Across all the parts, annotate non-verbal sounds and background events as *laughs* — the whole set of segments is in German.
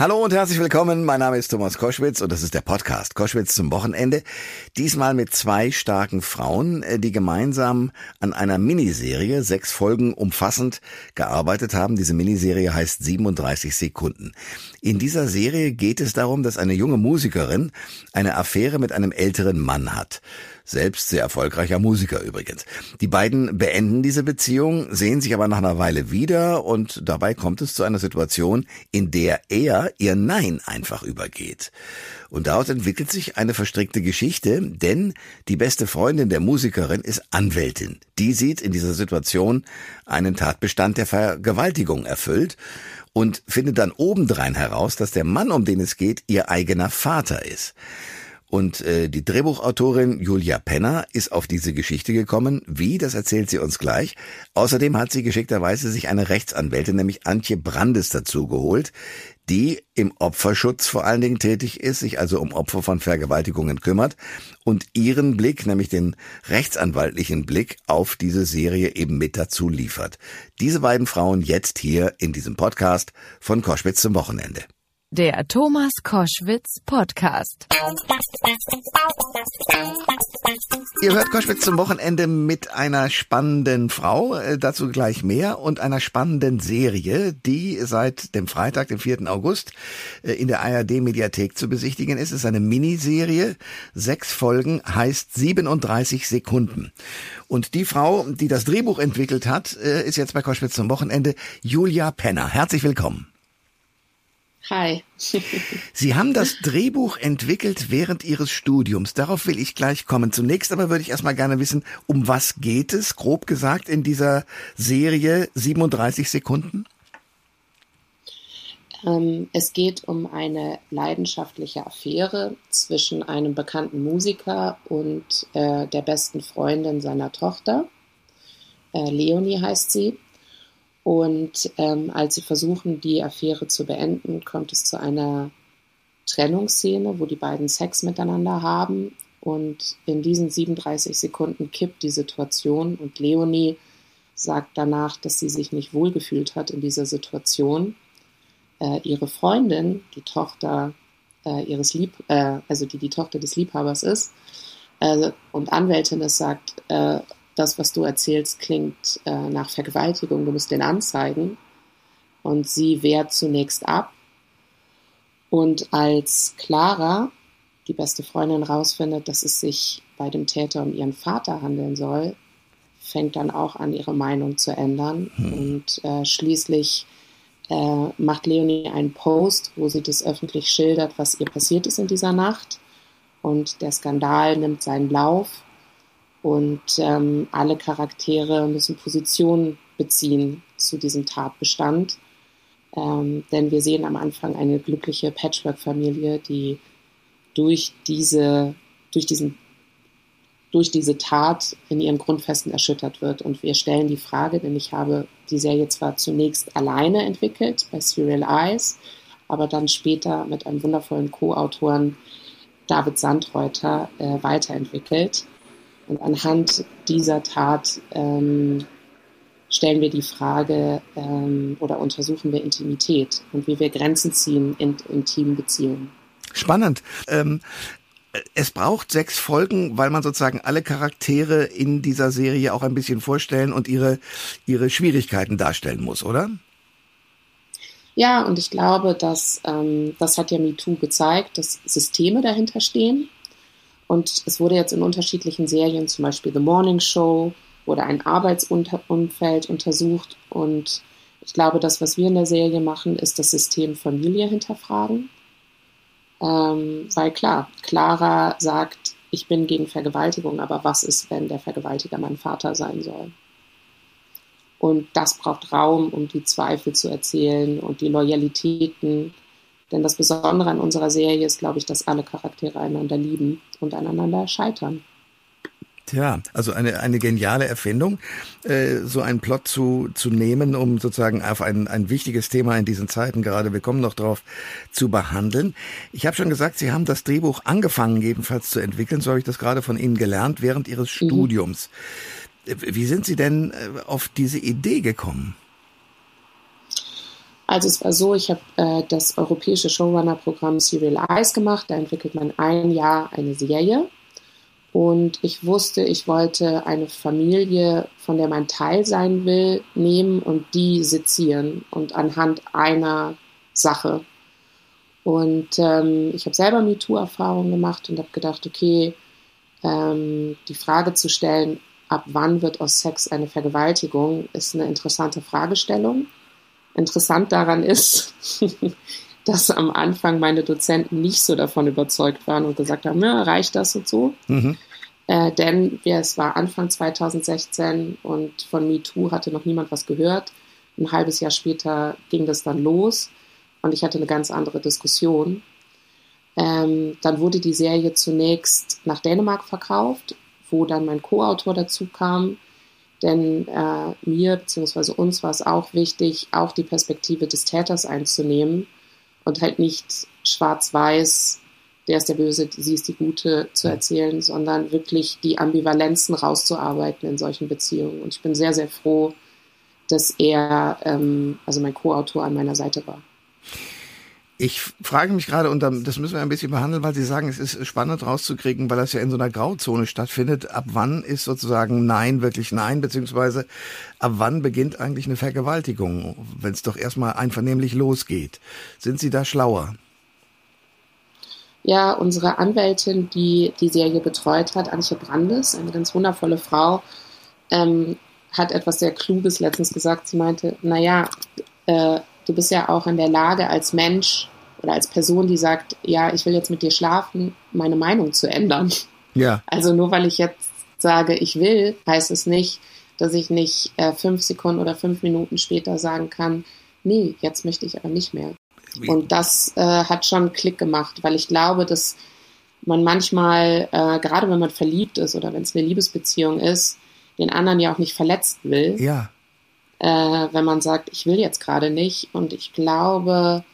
Hallo und herzlich willkommen. Mein Name ist Thomas Koschwitz und das ist der Podcast Koschwitz zum Wochenende. Diesmal mit zwei starken Frauen, äh, die gemeinsam an einer Miniserie, sechs Folgen umfassend, gearbeitet haben. Diese Miniserie heißt 37 Sekunden. In dieser Serie geht es darum, dass eine junge Musikerin eine Affäre mit einem älteren Mann hat selbst sehr erfolgreicher Musiker übrigens. Die beiden beenden diese Beziehung, sehen sich aber nach einer Weile wieder und dabei kommt es zu einer Situation, in der er ihr Nein einfach übergeht. Und daraus entwickelt sich eine verstrickte Geschichte, denn die beste Freundin der Musikerin ist Anwältin. Die sieht in dieser Situation einen Tatbestand der Vergewaltigung erfüllt und findet dann obendrein heraus, dass der Mann, um den es geht, ihr eigener Vater ist. Und äh, die Drehbuchautorin Julia Penner ist auf diese Geschichte gekommen. Wie, das erzählt sie uns gleich. Außerdem hat sie geschickterweise sich eine Rechtsanwältin, nämlich Antje Brandes, dazu geholt, die im Opferschutz vor allen Dingen tätig ist, sich also um Opfer von Vergewaltigungen kümmert und ihren Blick, nämlich den rechtsanwaltlichen Blick auf diese Serie eben mit dazu liefert. Diese beiden Frauen jetzt hier in diesem Podcast von Koschwitz zum Wochenende. Der Thomas Koschwitz Podcast. Ihr hört Koschwitz zum Wochenende mit einer spannenden Frau, äh, dazu gleich mehr, und einer spannenden Serie, die seit dem Freitag, dem 4. August, äh, in der ARD-Mediathek zu besichtigen ist. Es ist eine Miniserie, sechs Folgen, heißt 37 Sekunden. Und die Frau, die das Drehbuch entwickelt hat, äh, ist jetzt bei Koschwitz zum Wochenende, Julia Penner. Herzlich willkommen. Hi. Sie haben das Drehbuch entwickelt während Ihres Studiums. Darauf will ich gleich kommen. Zunächst aber würde ich erstmal gerne wissen, um was geht es, grob gesagt, in dieser Serie 37 Sekunden? Ähm, es geht um eine leidenschaftliche Affäre zwischen einem bekannten Musiker und äh, der besten Freundin seiner Tochter. Äh, Leonie heißt sie. Und ähm, als sie versuchen, die Affäre zu beenden, kommt es zu einer Trennungsszene, wo die beiden Sex miteinander haben. Und in diesen 37 Sekunden kippt die Situation und Leonie sagt danach, dass sie sich nicht wohlgefühlt hat in dieser Situation. Äh, ihre Freundin, die Tochter äh, ihres Lieb, äh, also die die Tochter des Liebhabers ist äh, und Anwältin ist, sagt, äh, das, was du erzählst, klingt äh, nach Vergewaltigung, du musst den anzeigen. Und sie wehrt zunächst ab. Und als Clara, die beste Freundin, rausfindet, dass es sich bei dem Täter um ihren Vater handeln soll, fängt dann auch an, ihre Meinung zu ändern. Hm. Und äh, schließlich äh, macht Leonie einen Post, wo sie das öffentlich schildert, was ihr passiert ist in dieser Nacht. Und der Skandal nimmt seinen Lauf und ähm, alle Charaktere müssen Position beziehen zu diesem Tatbestand. Ähm, denn wir sehen am Anfang eine glückliche Patchwork-Familie, die durch diese, durch diesen, durch diese Tat in ihren Grundfesten erschüttert wird. Und wir stellen die Frage, denn ich habe die Serie zwar zunächst alleine entwickelt bei Serial Eyes, aber dann später mit einem wundervollen Co-Autoren David Sandreuter äh, weiterentwickelt. Und anhand dieser Tat ähm, stellen wir die Frage ähm, oder untersuchen wir Intimität und wie wir Grenzen ziehen in intimen Beziehungen. Spannend. Ähm es braucht sechs Folgen, weil man sozusagen alle Charaktere in dieser Serie auch ein bisschen vorstellen und ihre, ihre Schwierigkeiten darstellen muss, oder? Ja, und ich glaube, dass ähm, das hat ja MeToo gezeigt, dass Systeme dahinter stehen und es wurde jetzt in unterschiedlichen Serien, zum Beispiel The Morning Show, wurde ein Arbeitsumfeld untersucht. Und ich glaube, das, was wir in der Serie machen, ist das System Familie hinterfragen. Ähm, weil klar, Clara sagt, ich bin gegen Vergewaltigung, aber was ist, wenn der Vergewaltiger mein Vater sein soll? Und das braucht Raum, um die Zweifel zu erzählen und die Loyalitäten denn das Besondere an unserer Serie ist, glaube ich, dass alle Charaktere einander lieben und aneinander scheitern. Tja, also eine, eine geniale Erfindung, äh, so einen Plot zu, zu nehmen, um sozusagen auf ein, ein wichtiges Thema in diesen Zeiten gerade, wir kommen noch drauf, zu behandeln. Ich habe schon gesagt, Sie haben das Drehbuch angefangen, jedenfalls zu entwickeln, so habe ich das gerade von Ihnen gelernt, während Ihres mhm. Studiums. Wie sind Sie denn äh, auf diese Idee gekommen? Also es war so, ich habe äh, das europäische Showrunner-Programm Serial Eyes gemacht. Da entwickelt man ein Jahr eine Serie. Und ich wusste, ich wollte eine Familie, von der man Teil sein will, nehmen und die sezieren und anhand einer Sache. Und ähm, ich habe selber MeToo-Erfahrungen gemacht und habe gedacht, okay, ähm, die Frage zu stellen, ab wann wird aus Sex eine Vergewaltigung, ist eine interessante Fragestellung. Interessant daran ist, *laughs* dass am Anfang meine Dozenten nicht so davon überzeugt waren und gesagt haben, ja, reicht das und so. Mhm. Äh, denn ja, es war Anfang 2016 und von MeToo hatte noch niemand was gehört. Ein halbes Jahr später ging das dann los und ich hatte eine ganz andere Diskussion. Ähm, dann wurde die Serie zunächst nach Dänemark verkauft, wo dann mein Co-Autor dazu kam denn äh, mir bzw. uns war es auch wichtig, auch die Perspektive des Täters einzunehmen und halt nicht schwarz-weiß, der ist der Böse, sie ist die Gute zu erzählen, sondern wirklich die Ambivalenzen rauszuarbeiten in solchen Beziehungen. Und ich bin sehr, sehr froh, dass er, ähm, also mein Co-Autor, an meiner Seite war. Ich frage mich gerade, und das müssen wir ein bisschen behandeln, weil Sie sagen, es ist spannend rauszukriegen, weil das ja in so einer Grauzone stattfindet. Ab wann ist sozusagen Nein wirklich Nein, beziehungsweise ab wann beginnt eigentlich eine Vergewaltigung, wenn es doch erstmal einvernehmlich losgeht? Sind Sie da schlauer? Ja, unsere Anwältin, die die Serie betreut hat, Antje Brandes, eine ganz wundervolle Frau, ähm, hat etwas sehr Kluges letztens gesagt. Sie meinte, naja, äh, du bist ja auch in der Lage als Mensch oder als Person, die sagt, ja, ich will jetzt mit dir schlafen, meine Meinung zu ändern. Ja. Also nur weil ich jetzt sage, ich will, heißt es nicht, dass ich nicht äh, fünf Sekunden oder fünf Minuten später sagen kann, nee, jetzt möchte ich aber nicht mehr. Und das äh, hat schon Klick gemacht, weil ich glaube, dass man manchmal, äh, gerade wenn man verliebt ist oder wenn es eine Liebesbeziehung ist, den anderen ja auch nicht verletzt will. Ja äh, wenn man sagt, ich will jetzt gerade nicht. Und ich glaube,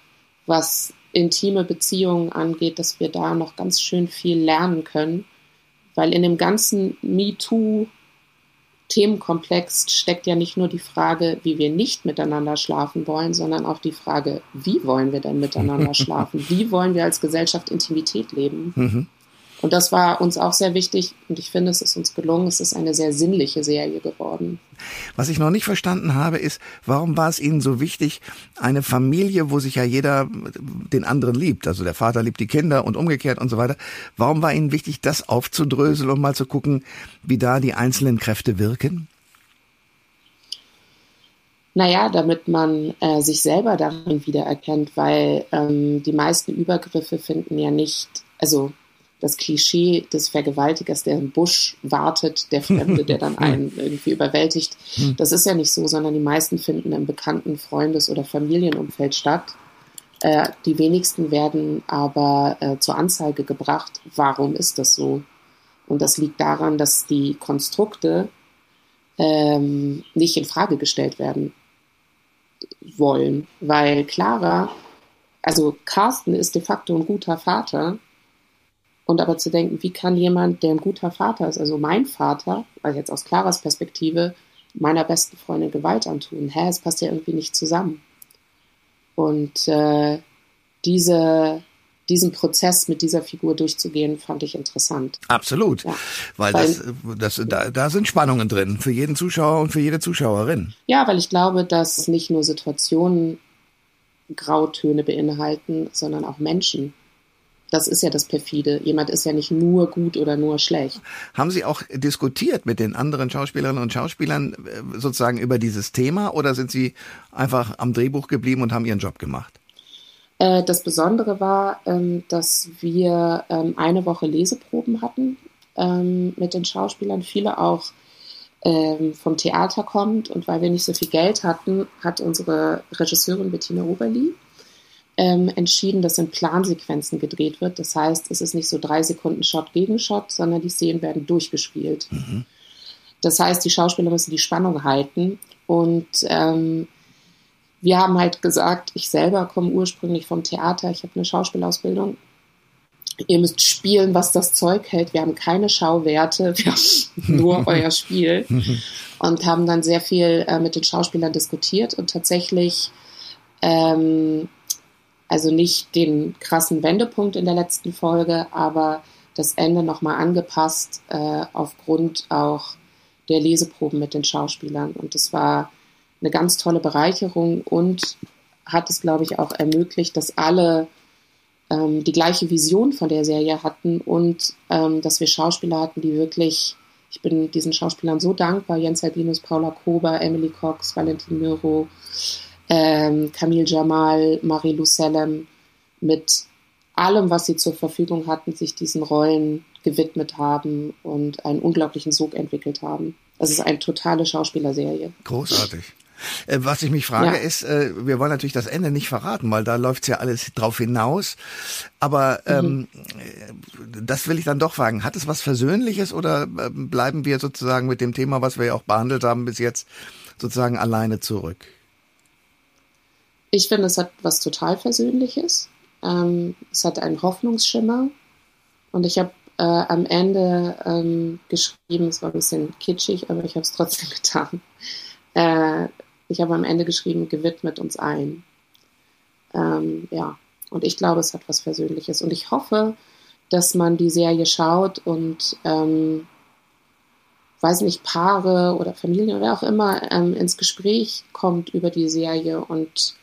was intime Beziehungen angeht, dass wir da noch ganz schön viel lernen können, weil in dem ganzen MeToo Themenkomplex steckt ja nicht nur die Frage, wie wir nicht miteinander schlafen wollen, sondern auch die Frage, wie wollen wir denn miteinander *laughs* schlafen? Wie wollen wir als Gesellschaft Intimität leben? Mhm. Und das war uns auch sehr wichtig und ich finde, es ist uns gelungen. Es ist eine sehr sinnliche Serie geworden. Was ich noch nicht verstanden habe, ist, warum war es Ihnen so wichtig, eine Familie, wo sich ja jeder den anderen liebt, also der Vater liebt die Kinder und umgekehrt und so weiter. Warum war Ihnen wichtig, das aufzudröseln und mal zu gucken, wie da die einzelnen Kräfte wirken? Naja, damit man äh, sich selber darin wiedererkennt, weil ähm, die meisten Übergriffe finden ja nicht, also das Klischee des Vergewaltigers, der im Busch wartet, der Fremde, der dann *laughs* einen irgendwie überwältigt. Hm. Das ist ja nicht so, sondern die meisten finden im bekannten Freundes- oder Familienumfeld statt. Äh, die wenigsten werden aber äh, zur Anzeige gebracht. Warum ist das so? Und das liegt daran, dass die Konstrukte ähm, nicht in Frage gestellt werden wollen, weil Clara, also Carsten ist de facto ein guter Vater, und aber zu denken, wie kann jemand, der ein guter Vater ist, also mein Vater, also jetzt aus Claras Perspektive, meiner besten Freundin Gewalt antun? Hä, es passt ja irgendwie nicht zusammen. Und äh, diese, diesen Prozess mit dieser Figur durchzugehen, fand ich interessant. Absolut, ja. weil, weil das, das, da, da sind Spannungen drin für jeden Zuschauer und für jede Zuschauerin. Ja, weil ich glaube, dass nicht nur Situationen Grautöne beinhalten, sondern auch Menschen. Das ist ja das perfide. Jemand ist ja nicht nur gut oder nur schlecht. Haben Sie auch diskutiert mit den anderen Schauspielerinnen und Schauspielern äh, sozusagen über dieses Thema oder sind Sie einfach am Drehbuch geblieben und haben Ihren Job gemacht? Äh, das Besondere war, ähm, dass wir ähm, eine Woche Leseproben hatten ähm, mit den Schauspielern, viele auch vom Theater kommt und weil wir nicht so viel Geld hatten, hat unsere Regisseurin Bettina Oberli ähm, entschieden, dass in Plansequenzen gedreht wird. Das heißt, es ist nicht so drei Sekunden Shot gegen Shot, sondern die Szenen werden durchgespielt. Mhm. Das heißt, die Schauspieler müssen die Spannung halten. Und ähm, wir haben halt gesagt, ich selber komme ursprünglich vom Theater, ich habe eine Schauspielausbildung. Ihr müsst spielen, was das Zeug hält. Wir haben keine Schauwerte, *laughs* wir haben nur *laughs* euer Spiel. Mhm. Und haben dann sehr viel äh, mit den Schauspielern diskutiert und tatsächlich Ähm, also nicht den krassen Wendepunkt in der letzten Folge, aber das Ende nochmal angepasst äh, aufgrund auch der Leseproben mit den Schauspielern. Und das war eine ganz tolle Bereicherung und hat es, glaube ich, auch ermöglicht, dass alle ähm, die gleiche Vision von der Serie hatten und ähm, dass wir Schauspieler hatten, die wirklich, ich bin diesen Schauspielern so dankbar, Jens Albinus, Paula Kober, Emily Cox, Valentin Miro, ähm, Camille Jamal, Marie-Lou Sellem, mit allem, was sie zur Verfügung hatten, sich diesen Rollen gewidmet haben und einen unglaublichen Sog entwickelt haben. Es ist eine totale Schauspielerserie. Großartig. Äh, was ich mich frage ja. ist, äh, wir wollen natürlich das Ende nicht verraten, weil da läuft's ja alles drauf hinaus. Aber mhm. ähm, das will ich dann doch fragen. Hat es was Versöhnliches oder äh, bleiben wir sozusagen mit dem Thema, was wir ja auch behandelt haben bis jetzt, sozusagen alleine zurück? Ich finde, es hat was total Versöhnliches. Ähm, es hat einen Hoffnungsschimmer. Und ich habe äh, am Ende ähm, geschrieben, es war ein bisschen kitschig, aber ich habe es trotzdem *laughs* getan. Äh, ich habe am Ende geschrieben, gewidmet uns allen. Ähm, ja, und ich glaube, es hat was Versöhnliches. Und ich hoffe, dass man die Serie schaut und, ähm, weiß nicht, Paare oder Familien oder auch immer ähm, ins Gespräch kommt über die Serie und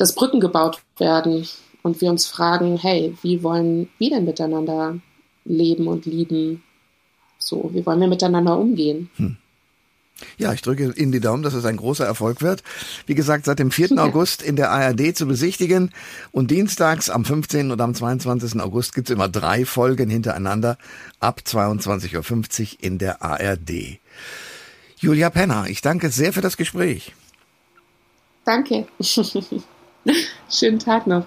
dass Brücken gebaut werden und wir uns fragen, hey, wie wollen wir denn miteinander leben und lieben? So, wie wollen wir miteinander umgehen? Hm. Ja, ich drücke Ihnen die Daumen, dass es ein großer Erfolg wird. Wie gesagt, seit dem 4. Ja. *laughs* August in der ARD zu besichtigen und dienstags am 15. und am 22. August gibt's immer drei Folgen hintereinander ab 22.50 Uhr in der ARD. Julia Penner, ich danke sehr für das Gespräch. Danke. *laughs* Schönen Tag noch.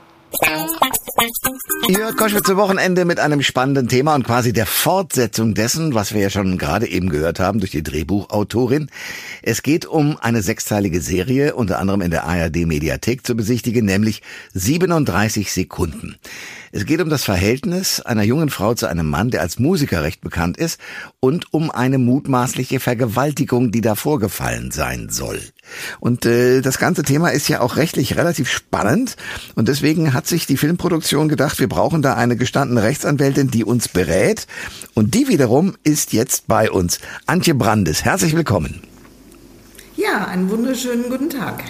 Ihr hört Koschwitz zum Wochenende mit einem spannenden Thema und quasi der Fortsetzung dessen, was wir ja schon gerade eben gehört haben durch die Drehbuchautorin. Es geht um eine sechsteilige Serie, unter anderem in der ARD Mediathek zu besichtigen, nämlich 37 Sekunden. Es geht um das Verhältnis einer jungen Frau zu einem Mann, der als Musiker recht bekannt ist, und um eine mutmaßliche Vergewaltigung, die da vorgefallen sein soll. Und äh, das ganze Thema ist ja auch rechtlich relativ spannend und deswegen hat sich die Filmproduktion gedacht, wir brauchen da eine gestandene Rechtsanwältin, die uns berät und die wiederum ist jetzt bei uns. Antje Brandes, herzlich willkommen. Ja, einen wunderschönen guten Tag.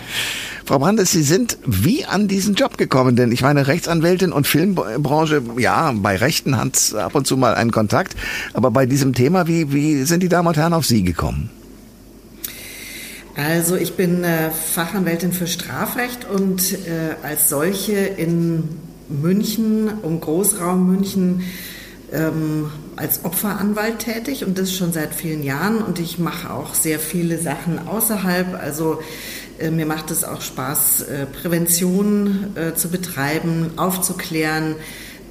Frau Brandes, Sie sind wie an diesen Job gekommen? Denn ich meine, Rechtsanwältin und Filmbranche, ja, bei Rechten hat ab und zu mal einen Kontakt. Aber bei diesem Thema, wie, wie sind die Damen und Herren auf Sie gekommen? Also ich bin äh, Fachanwältin für Strafrecht und äh, als solche in München, um Großraum München, ähm, als Opferanwalt tätig und das schon seit vielen Jahren und ich mache auch sehr viele Sachen außerhalb. Also mir macht es auch Spaß, äh, Prävention äh, zu betreiben, aufzuklären.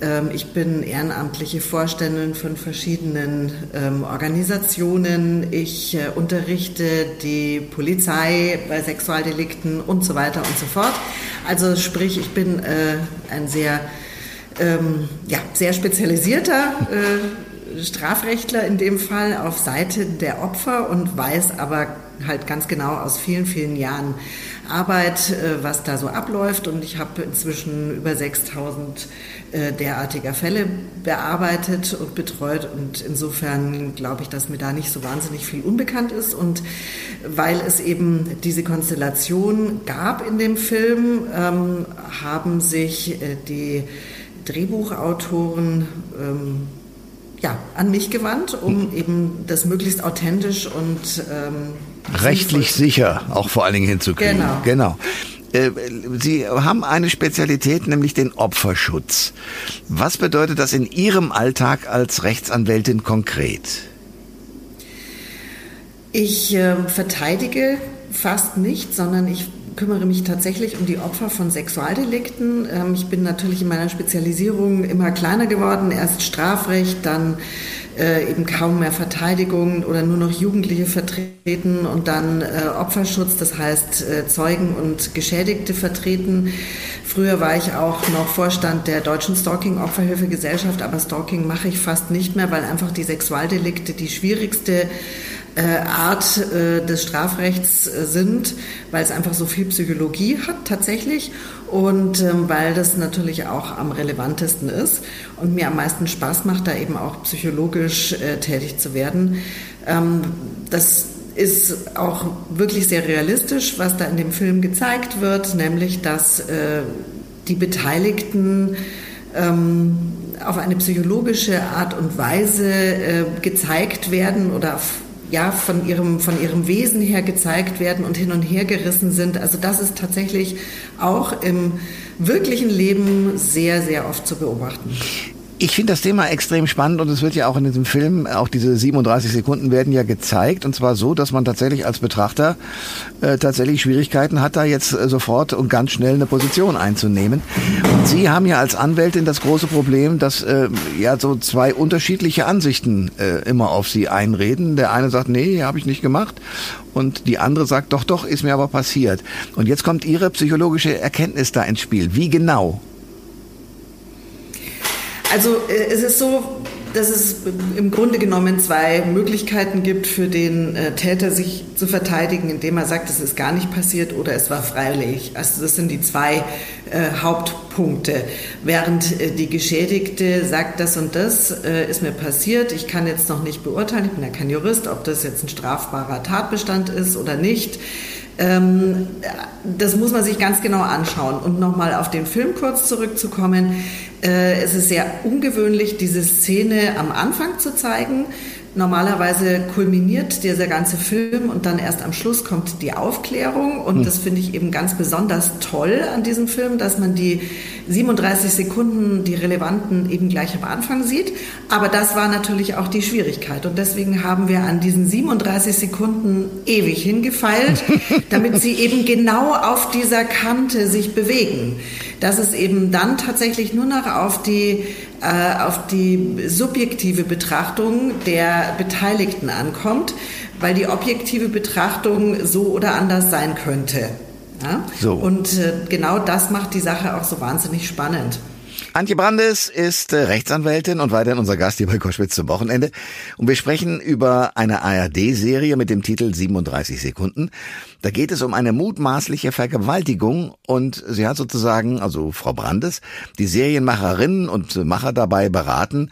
Ähm, ich bin ehrenamtliche Vorständin von verschiedenen ähm, Organisationen. Ich unterrichte die Polizei bei Sexualdelikten und so weiter und so fort. Also sprich, ich bin ein sehr, ähm, ja, sehr spezialisierter Strafrechtler in dem Fall auf Seite der Opfer und weiß aber halt ganz genau aus vielen, vielen Jahren Arbeit, äh, was da so abläuft. Und ich habe inzwischen über 6000 äh, derartiger Fälle bearbeitet und betreut. Und insofern glaube ich, dass mir da nicht so wahnsinnig viel unbekannt ist. Und weil es eben diese Konstellation gab in dem Film, ähm, haben sich äh, die Drehbuchautoren ähm, ja, an mich gewandt, um eben das möglichst authentisch und ähm, rechtlich sicher auch vor allen Dingen hinzukriegen. Genau. genau. Äh, Sie haben eine Spezialität, nämlich den Opferschutz. Was bedeutet das in Ihrem Alltag als Rechtsanwältin konkret? Ich äh, verteidige fast nicht, sondern ich kümmere mich tatsächlich um die Opfer von Sexualdelikten. Ähm, ich bin natürlich in meiner Spezialisierung immer kleiner geworden. Erst Strafrecht, dann äh, eben kaum mehr Verteidigung oder nur noch Jugendliche vertreten und dann äh, Opferschutz, das heißt äh, Zeugen und Geschädigte vertreten. Früher war ich auch noch Vorstand der Deutschen Stalking-Opferhilfegesellschaft, aber Stalking mache ich fast nicht mehr, weil einfach die Sexualdelikte die schwierigste Art äh, des Strafrechts äh, sind, weil es einfach so viel Psychologie hat tatsächlich und ähm, weil das natürlich auch am relevantesten ist und mir am meisten Spaß macht, da eben auch psychologisch äh, tätig zu werden. Ähm, das ist auch wirklich sehr realistisch, was da in dem Film gezeigt wird, nämlich dass äh, die Beteiligten ähm, auf eine psychologische Art und Weise äh, gezeigt werden oder ja, von ihrem, von ihrem Wesen her gezeigt werden und hin und her gerissen sind. Also das ist tatsächlich auch im wirklichen Leben sehr, sehr oft zu beobachten. Ich finde das Thema extrem spannend und es wird ja auch in diesem Film, auch diese 37 Sekunden werden ja gezeigt und zwar so, dass man tatsächlich als Betrachter äh, tatsächlich Schwierigkeiten hat, da jetzt äh, sofort und ganz schnell eine Position einzunehmen. Und Sie haben ja als Anwältin das große Problem, dass äh, ja so zwei unterschiedliche Ansichten äh, immer auf Sie einreden. Der eine sagt, nee, habe ich nicht gemacht und die andere sagt, doch, doch, ist mir aber passiert. Und jetzt kommt Ihre psychologische Erkenntnis da ins Spiel. Wie genau? Also äh, es ist so, dass es im Grunde genommen zwei Möglichkeiten gibt für den äh, Täter, sich zu verteidigen, indem er sagt, es ist gar nicht passiert oder es war freiwillig. Also das sind die zwei äh, Hauptpunkte. Während äh, die Geschädigte sagt, das und das äh, ist mir passiert, ich kann jetzt noch nicht beurteilen, ich bin ja kein Jurist, ob das jetzt ein strafbarer Tatbestand ist oder nicht. Ähm, das muss man sich ganz genau anschauen. Und nochmal auf den Film kurz zurückzukommen. Äh, es ist sehr ungewöhnlich, diese Szene am Anfang zu zeigen. Normalerweise kulminiert dieser ganze Film und dann erst am Schluss kommt die Aufklärung. Und hm. das finde ich eben ganz besonders toll an diesem Film, dass man die 37 Sekunden, die relevanten, eben gleich am Anfang sieht. Aber das war natürlich auch die Schwierigkeit. Und deswegen haben wir an diesen 37 Sekunden ewig hingefeilt, *laughs* damit sie eben genau auf dieser Kante sich bewegen. Dass es eben dann tatsächlich nur noch auf die äh, auf die subjektive Betrachtung der Beteiligten ankommt, weil die objektive Betrachtung so oder anders sein könnte. Ja? So. Und äh, genau das macht die Sache auch so wahnsinnig spannend. Antje Brandes ist äh, Rechtsanwältin und weiterhin unser Gast hier bei Koschwitz zum Wochenende. Und wir sprechen über eine ARD-Serie mit dem Titel 37 Sekunden. Da geht es um eine mutmaßliche Vergewaltigung und sie hat sozusagen, also Frau Brandes, die Serienmacherinnen und Macher dabei beraten,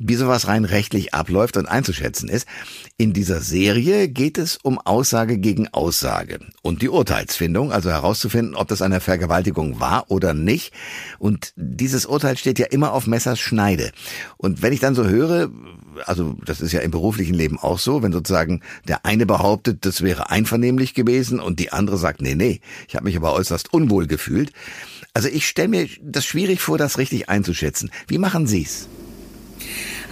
wie sowas rein rechtlich abläuft und einzuschätzen ist. In dieser Serie geht es um Aussage gegen Aussage und die Urteilsfindung, also herauszufinden, ob das eine Vergewaltigung war oder nicht. Und dieses Urteil steht ja immer auf Messers Schneide. Und wenn ich dann so höre, also das ist ja im beruflichen Leben auch so, wenn sozusagen der eine behauptet, das wäre einvernehmlich gewesen und die andere sagt, nee, nee, ich habe mich aber äußerst unwohl gefühlt. Also ich stelle mir das schwierig vor, das richtig einzuschätzen. Wie machen Sie's?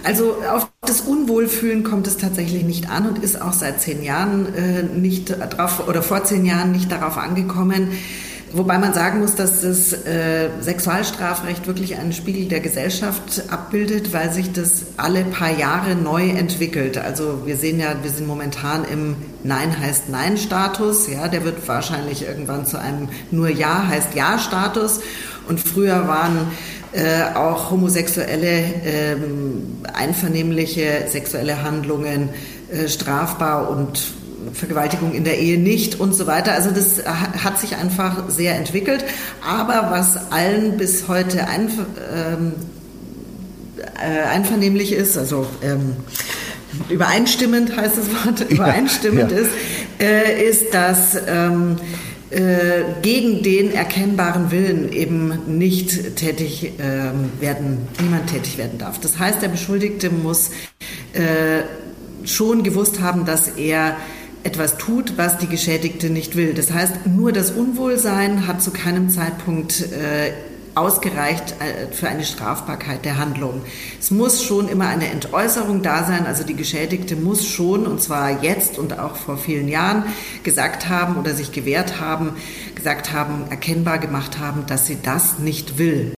Also auf das Unwohlfühlen kommt es tatsächlich nicht an und ist auch seit zehn Jahren äh, nicht drauf oder vor zehn Jahren nicht darauf angekommen. Wobei man sagen muss, dass das äh, Sexualstrafrecht wirklich einen Spiegel der Gesellschaft abbildet, weil sich das alle paar Jahre neu entwickelt. Also wir sehen ja, wir sind momentan im Nein heißt Nein-Status. Ja, der wird wahrscheinlich irgendwann zu einem nur Ja heißt Ja-Status. Und früher waren äh, auch homosexuelle, äh, einvernehmliche sexuelle Handlungen äh, strafbar und Vergewaltigung in der Ehe nicht und so weiter. Also das hat sich einfach sehr entwickelt. Aber was allen bis heute ein, ähm, äh, einvernehmlich ist, also ähm, übereinstimmend heißt das Wort, *laughs* übereinstimmend ja, ja. ist, äh, ist, dass ähm, äh, gegen den erkennbaren Willen eben nicht tätig äh, werden, niemand tätig werden darf. Das heißt, der Beschuldigte muss äh, schon gewusst haben, dass er etwas tut, was die Geschädigte nicht will. Das heißt, nur das Unwohlsein hat zu keinem Zeitpunkt äh, ausgereicht äh, für eine Strafbarkeit der Handlung. Es muss schon immer eine Entäußerung da sein, also die Geschädigte muss schon, und zwar jetzt und auch vor vielen Jahren, gesagt haben oder sich gewehrt haben, gesagt haben, erkennbar gemacht haben, dass sie das nicht will.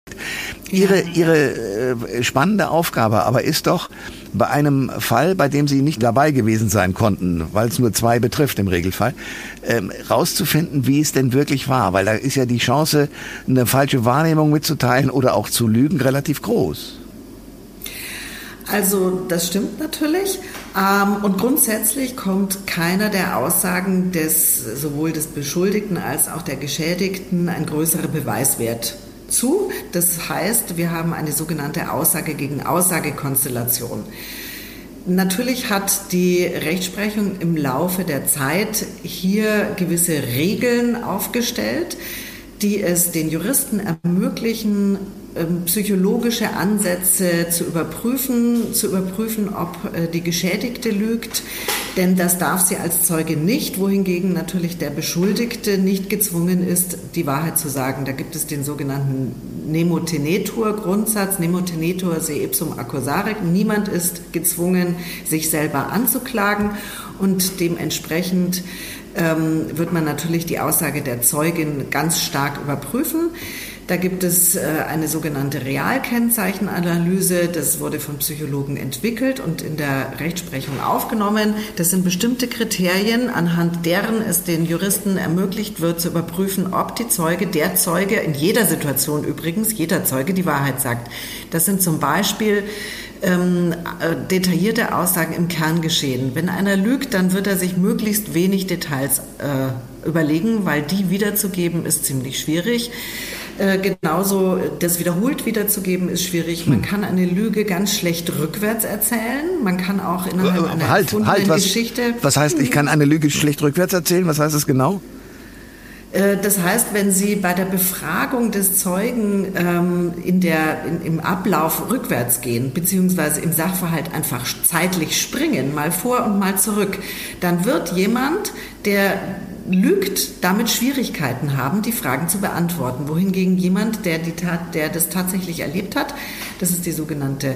Ihre, ihre äh, spannende Aufgabe aber ist doch bei einem Fall, bei dem Sie nicht dabei gewesen sein konnten, weil es nur zwei betrifft im Regelfall, ähm, rauszufinden, wie es denn wirklich war. Weil da ist ja die Chance, eine falsche Wahrnehmung mitzuteilen oder auch zu lügen, relativ groß. Also das stimmt natürlich. Ähm, und grundsätzlich kommt keiner der Aussagen des sowohl des Beschuldigten als auch der Geschädigten ein größerer Beweiswert zu. Das heißt, wir haben eine sogenannte Aussage gegen Aussagekonstellation. Natürlich hat die Rechtsprechung im Laufe der Zeit hier gewisse Regeln aufgestellt, die es den Juristen ermöglichen, psychologische Ansätze zu überprüfen, zu überprüfen, ob äh, die Geschädigte lügt, denn das darf sie als Zeuge nicht, wohingegen natürlich der Beschuldigte nicht gezwungen ist, die Wahrheit zu sagen. Da gibt es den sogenannten Nemo tenetur Grundsatz, Nemo tenetur se ipsum accusare. Niemand ist gezwungen, sich selber anzuklagen und dementsprechend ähm, wird man natürlich die Aussage der Zeugin ganz stark überprüfen. Da gibt es äh, eine sogenannte Realkennzeichenanalyse. Das wurde von Psychologen entwickelt und in der Rechtsprechung aufgenommen. Das sind bestimmte Kriterien, anhand deren es den Juristen ermöglicht wird, zu überprüfen, ob die Zeuge, der Zeuge, in jeder Situation übrigens, jeder Zeuge die Wahrheit sagt. Das sind zum Beispiel ähm, äh, detaillierte Aussagen im Kerngeschehen. Wenn einer lügt, dann wird er sich möglichst wenig Details äh, überlegen, weil die wiederzugeben ist ziemlich schwierig. Äh, genauso das wiederholt wiederzugeben ist schwierig. Man hm. kann eine Lüge ganz schlecht rückwärts erzählen. Man kann auch innerhalb äh, einer halt, halt, was, Geschichte. Was heißt, ich kann eine Lüge schlecht rückwärts erzählen? Was heißt das genau? Äh, das heißt, wenn Sie bei der Befragung des Zeugen ähm, in der, in, im Ablauf rückwärts gehen, beziehungsweise im Sachverhalt einfach zeitlich springen, mal vor und mal zurück, dann wird jemand, der lügt, damit Schwierigkeiten haben, die Fragen zu beantworten. Wohingegen jemand, der, die Tat, der das tatsächlich erlebt hat, das ist die sogenannte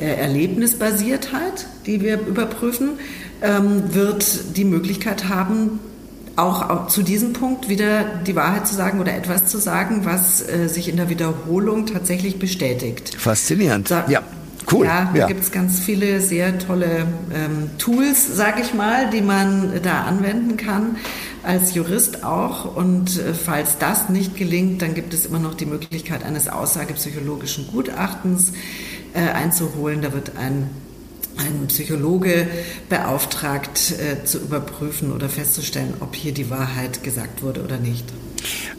äh, Erlebnisbasiertheit, die wir überprüfen, ähm, wird die Möglichkeit haben, auch zu diesem Punkt wieder die Wahrheit zu sagen oder etwas zu sagen, was äh, sich in der Wiederholung tatsächlich bestätigt. Faszinierend. Da, ja. Cool. Ja, da ja. gibt es ganz viele sehr tolle ähm, Tools, sag ich mal, die man da anwenden kann als Jurist auch. Und äh, falls das nicht gelingt, dann gibt es immer noch die Möglichkeit eines aussagepsychologischen Gutachtens äh, einzuholen. Da wird ein ein Psychologe beauftragt, äh, zu überprüfen oder festzustellen, ob hier die Wahrheit gesagt wurde oder nicht.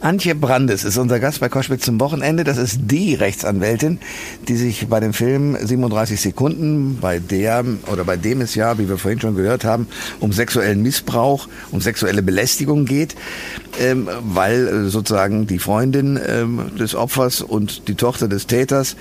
Antje Brandes ist unser Gast bei Koschwitz zum Wochenende. Das ist die Rechtsanwältin, die sich bei dem Film 37 Sekunden, bei der oder bei dem es ja, wie wir vorhin schon gehört haben, um sexuellen Missbrauch, um sexuelle Belästigung geht, ähm, weil äh, sozusagen die Freundin ähm, des Opfers und die Tochter des Täters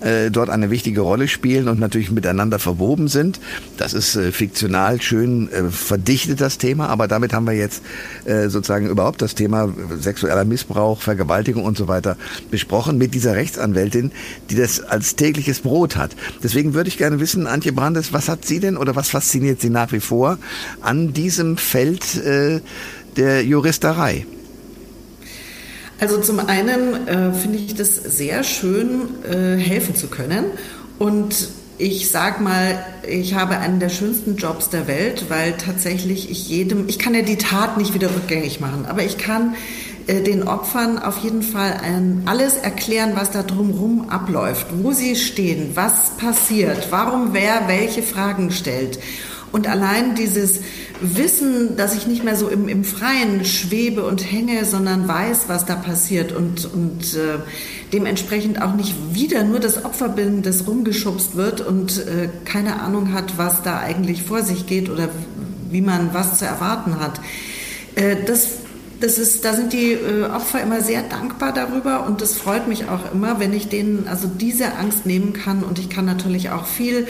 äh, dort eine wichtige Rolle spielen und natürlich miteinander verwoben sind. Das ist äh, fiktional schön äh, verdichtet, das Thema, aber damit haben wir jetzt äh, sozusagen überhaupt das Thema sexueller Missbrauch, Vergewaltigung und so weiter besprochen mit dieser Rechtsanwältin, die das als tägliches Brot hat. Deswegen würde ich gerne wissen, Antje Brandes, was hat sie denn oder was fasziniert sie nach wie vor an diesem Feld äh, der Juristerei? Also zum einen äh, finde ich das sehr schön, äh, helfen zu können. Und ich sag mal, ich habe einen der schönsten Jobs der Welt, weil tatsächlich ich jedem, ich kann ja die Tat nicht wieder rückgängig machen, aber ich kann äh, den Opfern auf jeden Fall ein, alles erklären, was da drumherum abläuft, wo sie stehen, was passiert, warum wer welche Fragen stellt. Und allein dieses Wissen, dass ich nicht mehr so im, im Freien schwebe und hänge, sondern weiß, was da passiert und, und äh, dementsprechend auch nicht wieder nur das Opfer bin, das rumgeschubst wird und äh, keine Ahnung hat, was da eigentlich vor sich geht oder wie man was zu erwarten hat. Äh, das das ist, da sind die äh, Opfer immer sehr dankbar darüber und das freut mich auch immer, wenn ich denen also diese Angst nehmen kann und ich kann natürlich auch viel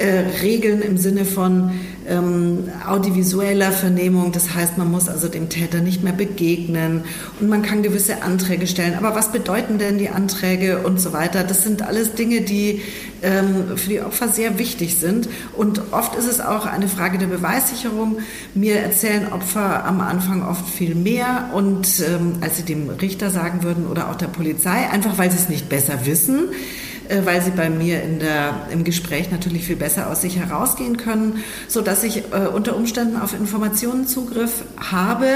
äh, Regeln im Sinne von ähm, audiovisueller Vernehmung. Das heißt, man muss also dem Täter nicht mehr begegnen und man kann gewisse Anträge stellen. Aber was bedeuten denn die Anträge und so weiter? Das sind alles Dinge, die ähm, für die Opfer sehr wichtig sind. Und oft ist es auch eine Frage der Beweissicherung. Mir erzählen Opfer am Anfang oft viel mehr und ähm, als sie dem Richter sagen würden oder auch der Polizei, einfach weil sie es nicht besser wissen. Äh, weil sie bei mir in der, im Gespräch natürlich viel besser aus sich herausgehen können, so dass ich äh, unter Umständen auf Informationen Zugriff habe,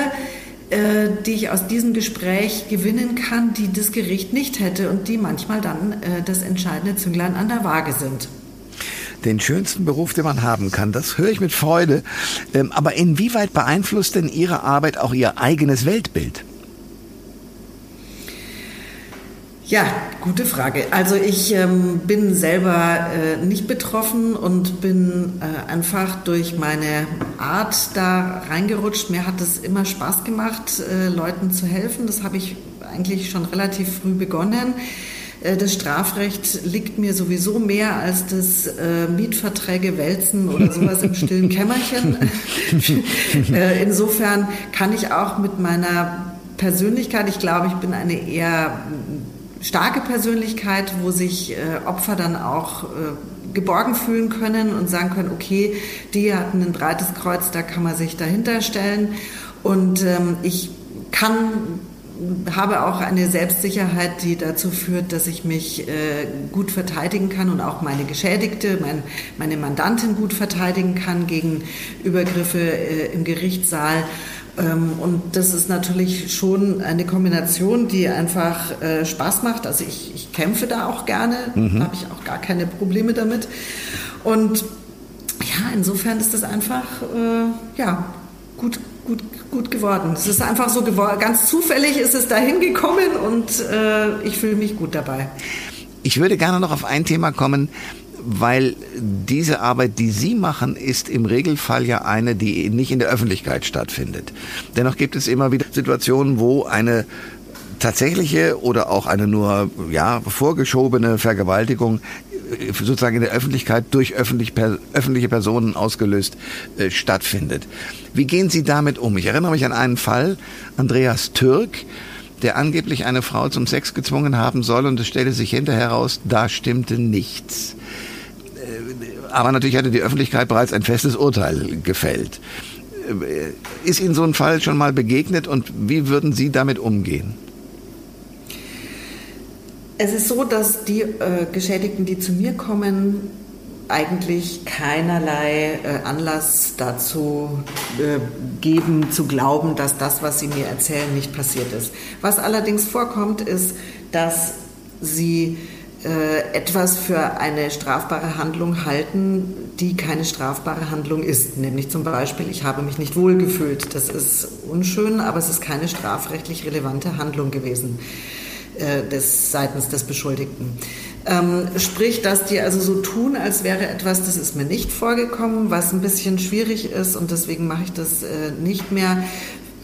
äh, die ich aus diesem Gespräch gewinnen kann, die das Gericht nicht hätte und die manchmal dann das entscheidende Zünglein an der Waage sind. den schönsten Beruf, den man haben kann. Das höre ich mit Freude. Ähm, aber inwieweit beeinflusst denn Ihre Arbeit auch Ihr eigenes Weltbild? Ja, gute Frage. Also ich ähm, bin selber äh, nicht betroffen und bin äh, einfach durch meine Art da reingerutscht. Mir hat es immer Spaß gemacht, äh, Leuten zu helfen. Das habe ich eigentlich schon relativ früh begonnen. Äh, das Strafrecht liegt mir sowieso mehr als das äh, Mietverträge wälzen oder sowas im stillen Kämmerchen. *laughs* äh, insofern kann ich auch mit meiner Persönlichkeit, ich glaube, ich bin eine eher starke Persönlichkeit, wo sich äh, Opfer dann auch äh, geborgen fühlen können und sagen können, okay, die hatten ein breites Kreuz, da kann man sich dahinter stellen. Und ähm, ich kann habe auch eine Selbstsicherheit, die dazu führt, dass ich mich äh, gut verteidigen kann und auch meine Geschädigte, mein, meine Mandantin gut verteidigen kann gegen Übergriffe äh, im Gerichtssaal. Ähm, und das ist natürlich schon eine Kombination, die einfach äh, Spaß macht. Also ich, ich kämpfe da auch gerne, mhm. habe ich auch gar keine Probleme damit. Und ja, insofern ist das einfach äh, ja, gut, gut, gut geworden. Es ist einfach so geworden. Ganz zufällig ist es dahin gekommen und äh, ich fühle mich gut dabei. Ich würde gerne noch auf ein Thema kommen, weil diese Arbeit, die Sie machen, ist im Regelfall ja eine, die nicht in der Öffentlichkeit stattfindet. Dennoch gibt es immer wieder Situationen, wo eine tatsächliche oder auch eine nur ja vorgeschobene Vergewaltigung äh, sozusagen in der Öffentlichkeit durch öffentlich, öffentliche Personen ausgelöst äh, stattfindet. Wie gehen Sie damit um? Ich erinnere mich an einen Fall, Andreas Türk, der angeblich eine Frau zum Sex gezwungen haben soll und es stellte sich hinterher heraus, da stimmte nichts. Aber natürlich hatte die Öffentlichkeit bereits ein festes Urteil gefällt. Ist Ihnen so ein Fall schon mal begegnet und wie würden Sie damit umgehen? Es ist so, dass die äh, Geschädigten, die zu mir kommen, eigentlich keinerlei äh, Anlass dazu äh, geben, zu glauben, dass das, was sie mir erzählen, nicht passiert ist. Was allerdings vorkommt, ist, dass sie äh, etwas für eine strafbare Handlung halten, die keine strafbare Handlung ist. Nämlich zum Beispiel, ich habe mich nicht wohlgefühlt. Das ist unschön, aber es ist keine strafrechtlich relevante Handlung gewesen äh, des, seitens des Beschuldigten. Ähm, sprich, dass die also so tun, als wäre etwas, das ist mir nicht vorgekommen, was ein bisschen schwierig ist und deswegen mache ich das äh, nicht mehr.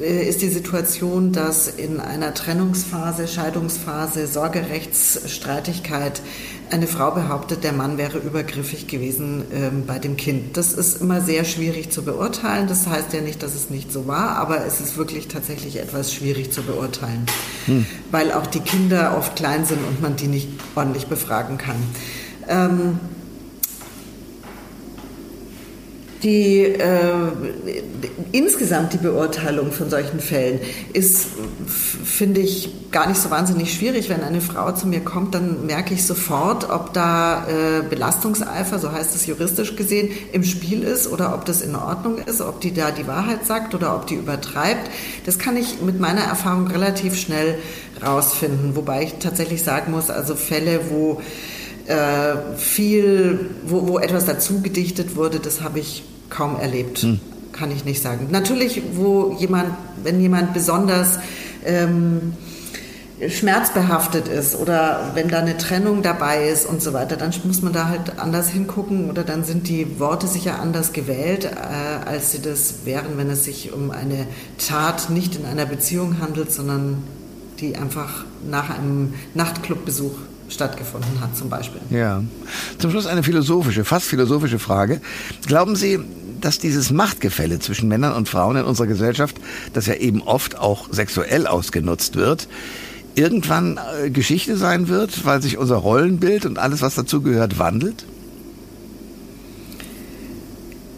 Äh, ist die Situation, dass in einer Trennungsphase, Scheidungsphase, Sorgerechtsstreitigkeit eine Frau behauptet, der Mann wäre übergriffig gewesen ähm, bei dem Kind. Das ist immer sehr schwierig zu beurteilen. Das heißt ja nicht, dass es nicht so war, aber es ist wirklich tatsächlich etwas schwierig zu beurteilen, hm. weil auch die Kinder oft klein sind und man die nicht ordentlich befragen kann. Ähm, die äh, insgesamt die Beurteilung von solchen Fällen ist, finde ich, gar nicht so wahnsinnig schwierig. Wenn eine Frau zu mir kommt, dann merke ich sofort, ob da äh, Belastungseifer, so heißt es juristisch gesehen, im Spiel ist oder ob das in Ordnung ist, ob die da die Wahrheit sagt oder ob die übertreibt. Das kann ich mit meiner Erfahrung relativ schnell rausfinden. Wobei ich tatsächlich sagen muss, also Fälle, wo äh, viel, wo, wo etwas dazu gedichtet wurde, das habe ich kaum erlebt. Hm. Kann ich nicht sagen. Natürlich, wo jemand, wenn jemand besonders ähm, schmerzbehaftet ist oder wenn da eine Trennung dabei ist und so weiter, dann muss man da halt anders hingucken oder dann sind die Worte sicher anders gewählt, äh, als sie das wären, wenn es sich um eine Tat nicht in einer Beziehung handelt, sondern die einfach nach einem Nachtclubbesuch stattgefunden hat, zum Beispiel. Ja. Zum Schluss eine philosophische, fast philosophische Frage. Glauben Sie, dass dieses Machtgefälle zwischen Männern und Frauen in unserer Gesellschaft, das ja eben oft auch sexuell ausgenutzt wird, irgendwann äh, Geschichte sein wird, weil sich unser Rollenbild und alles, was dazugehört, wandelt?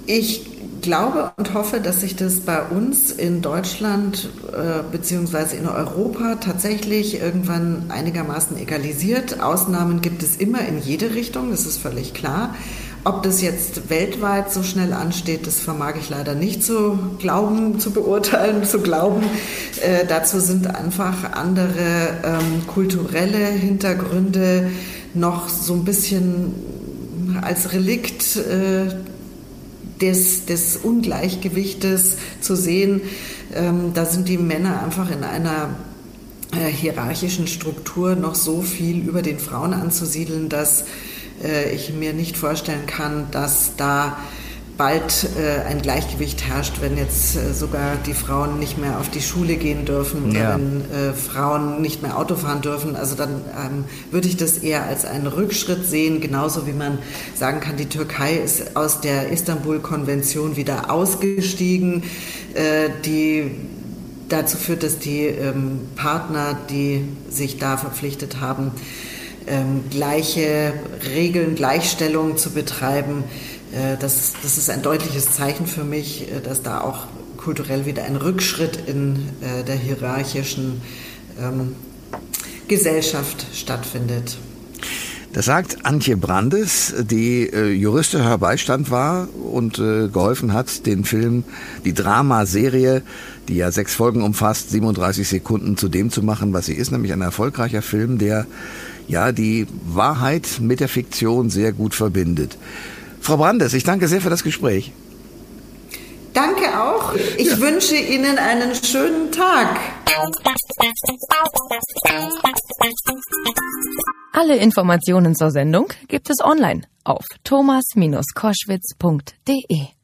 Ich glaube und hoffe, dass sich das bei uns in Deutschland äh, bzw. in Europa tatsächlich irgendwann einigermaßen egalisiert. Ausnahmen gibt es immer in jede Richtung, das ist völlig klar. Ob das jetzt weltweit so schnell ansteht, das vermag ich leider nicht zu glauben, zu beurteilen, zu glauben. Äh, dazu sind einfach andere ähm, kulturelle Hintergründe noch so ein bisschen als Relikt äh, des, des Ungleichgewichtes zu sehen. Ähm, da sind die Männer einfach in einer äh, hierarchischen Struktur noch so viel über den Frauen anzusiedeln, dass äh, ich mir nicht vorstellen kann, dass da bald äh, ein Gleichgewicht herrscht, wenn jetzt äh, sogar die Frauen nicht mehr auf die Schule gehen dürfen ja. oder wenn äh, Frauen nicht mehr Auto fahren dürfen. Also dann ähm, würde ich das eher als einen Rückschritt sehen, genauso wie man sagen kann, die Türkei ist aus der Istanbul-Konvention wieder ausgestiegen, äh, die dazu führt, dass die ähm, Partner, die sich da verpflichtet haben, ähm, gleiche Regeln, Gleichstellung zu betreiben, das, das ist ein deutliches Zeichen für mich, äh, dass da auch kulturell wieder ein Rückschritt in äh, der hierarchischen ähm, Gesellschaft stattfindet. Das sagt Antje Brandes, die äh, juristischer Beistand war und äh, geholfen hat, den Film, die Dramaserie, die ja sechs Folgen umfasst, 37 Sekunden zu dem zu machen, was sie ist, nämlich ein erfolgreicher Film, der ja die Wahrheit mit der Fiktion sehr gut verbindet. Frau Brandes, ich danke sehr für das Gespräch. Danke auch. Ich ja. wünsche Ihnen einen schönen Tag. Alle Informationen zur Sendung gibt es online auf thomas-koschwitz.de.